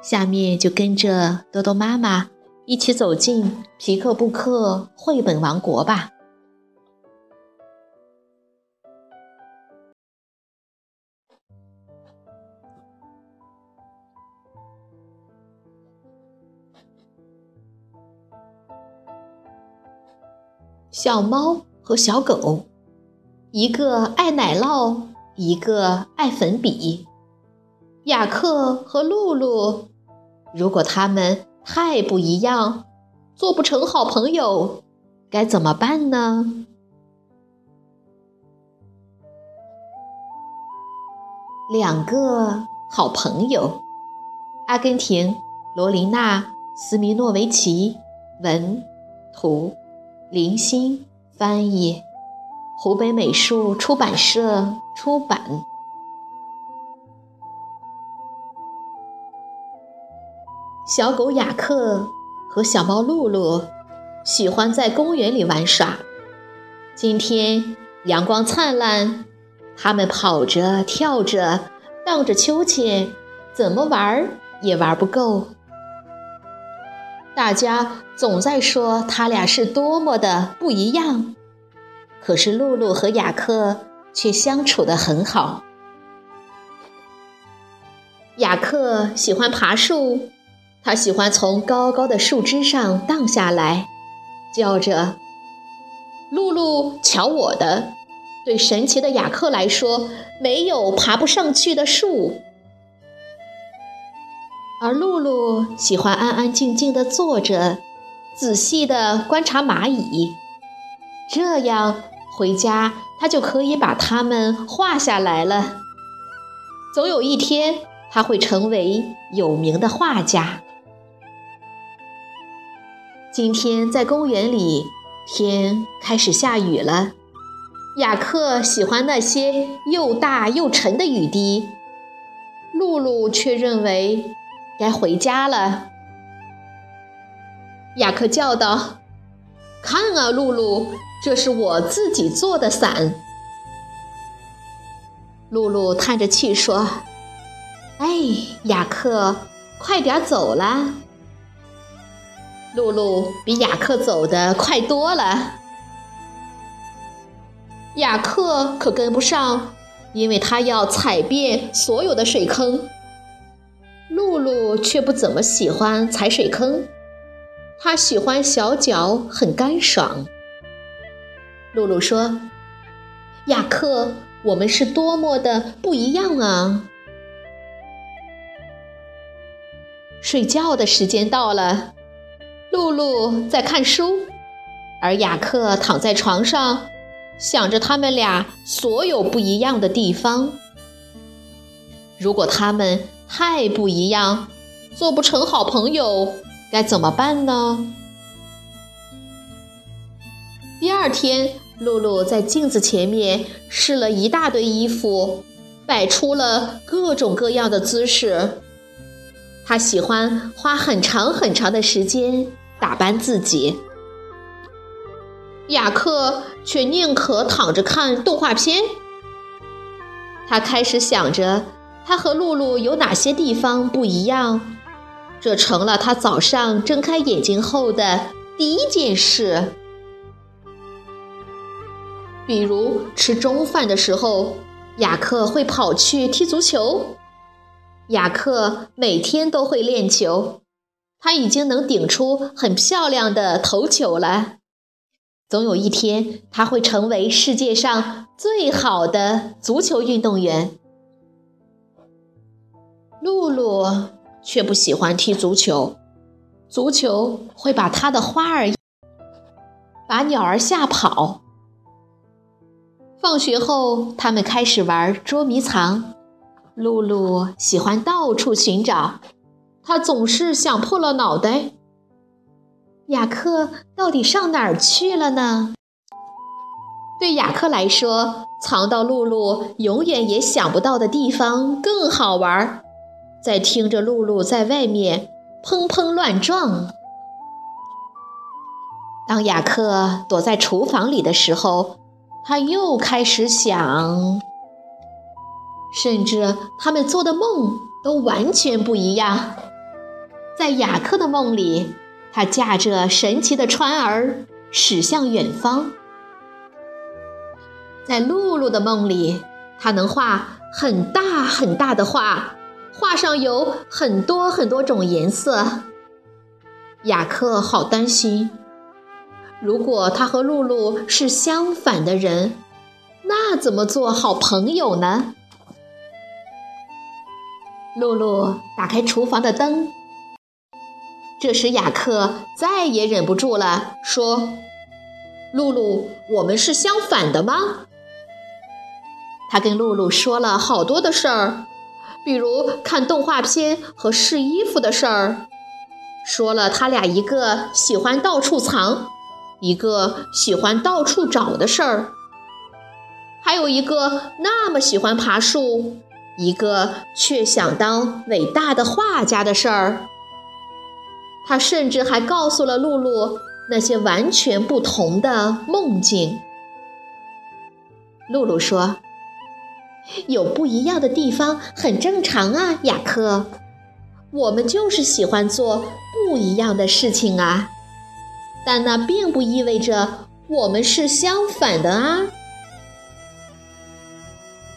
下面就跟着多多妈妈一起走进皮克布克绘本王国吧。小猫和小狗，一个爱奶酪，一个爱粉笔。雅克和露露，如果他们太不一样，做不成好朋友，该怎么办呢？两个好朋友，阿根廷罗琳娜·斯米诺维奇文，图，林欣翻译，湖北美术出版社出版。小狗雅克和小猫露露喜欢在公园里玩耍。今天阳光灿烂，他们跑着、跳着、荡着秋千，怎么玩也玩不够。大家总在说他俩是多么的不一样，可是露露和雅克却相处得很好。雅克喜欢爬树。他喜欢从高高的树枝上荡下来，叫着：“露露，瞧我的！”对神奇的雅克来说，没有爬不上去的树。而露露喜欢安安静静地坐着，仔细地观察蚂蚁，这样回家他就可以把它们画下来了。总有一天，他会成为有名的画家。今天在公园里，天开始下雨了。雅克喜欢那些又大又沉的雨滴，露露却认为该回家了。雅克叫道：“看啊，露露，这是我自己做的伞。”露露叹着气说：“哎，雅克，快点走了。”露露比雅克走得快多了，雅克可跟不上，因为他要踩遍所有的水坑。露露却不怎么喜欢踩水坑，她喜欢小脚很干爽。露露说：“雅克，我们是多么的不一样啊！”睡觉的时间到了。露露在看书，而雅克躺在床上，想着他们俩所有不一样的地方。如果他们太不一样，做不成好朋友，该怎么办呢？第二天，露露在镜子前面试了一大堆衣服，摆出了各种各样的姿势。她喜欢花很长很长的时间打扮自己，雅克却宁可躺着看动画片。他开始想着他和露露有哪些地方不一样，这成了他早上睁开眼睛后的第一件事。比如吃中饭的时候，雅克会跑去踢足球。雅克每天都会练球，他已经能顶出很漂亮的头球了。总有一天，他会成为世界上最好的足球运动员。露露却不喜欢踢足球，足球会把他的花儿、把鸟儿吓跑。放学后，他们开始玩捉迷藏。露露喜欢到处寻找，他总是想破了脑袋，雅克到底上哪儿去了呢？对雅克来说，藏到露露永远也想不到的地方更好玩。在听着露露在外面砰砰乱撞。当雅克躲在厨房里的时候，他又开始想，甚至他们做的梦都完全不一样。在雅克的梦里，他驾着神奇的船儿驶向远方。在露露的梦里，她能画很大很大的画，画上有很多很多种颜色。雅克好担心，如果他和露露是相反的人，那怎么做好朋友呢？露露打开厨房的灯，这时雅克再也忍不住了，说：“露露，我们是相反的吗？”他跟露露说了好多的事儿，比如看动画片和试衣服的事儿，说了他俩一个喜欢到处藏，一个喜欢到处找的事儿，还有一个那么喜欢爬树，一个却想当伟大的画家的事儿。他甚至还告诉了露露那些完全不同的梦境。露露说。有不一样的地方很正常啊，雅克。我们就是喜欢做不一样的事情啊，但那并不意味着我们是相反的啊。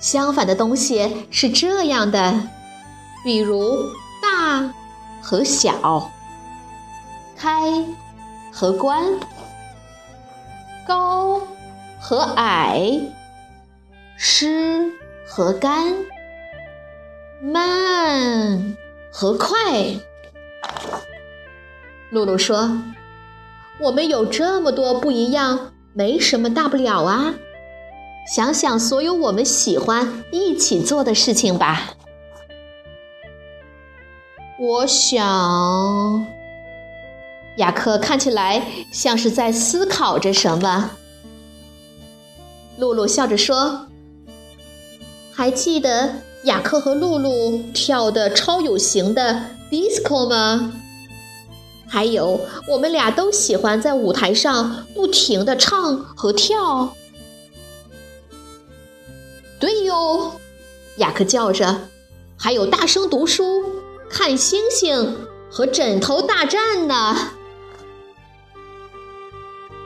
相反的东西是这样的，比如大和小，开和关，高和矮，湿。和干，慢和快。露露说：“我们有这么多不一样，没什么大不了啊。想想所有我们喜欢一起做的事情吧。”我想，雅克看起来像是在思考着什么。露露笑着说。还记得雅克和露露跳的超有型的 disco 吗？还有，我们俩都喜欢在舞台上不停的唱和跳。对哟，雅克叫着，还有大声读书、看星星和枕头大战呢。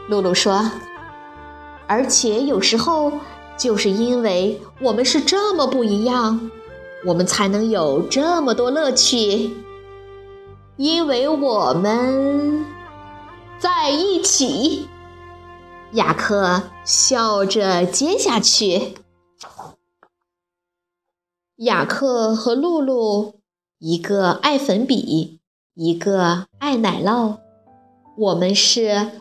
露露说，而且有时候。就是因为我们是这么不一样，我们才能有这么多乐趣。因为我们在一起，雅克笑着接下去。雅克和露露，一个爱粉笔，一个爱奶酪，我们是